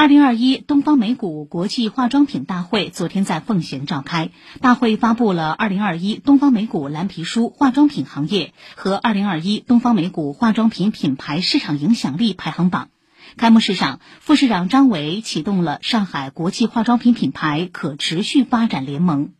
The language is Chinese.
二零二一东方美谷国际化妆品大会昨天在奉贤召开大会发布了二零二一东方美谷蓝皮书化妆品行业和二零二一东方美谷化妆品品牌市场影响力排行榜。开幕式上副市长张伟启动了上海国际化妆品品牌可持续发展联盟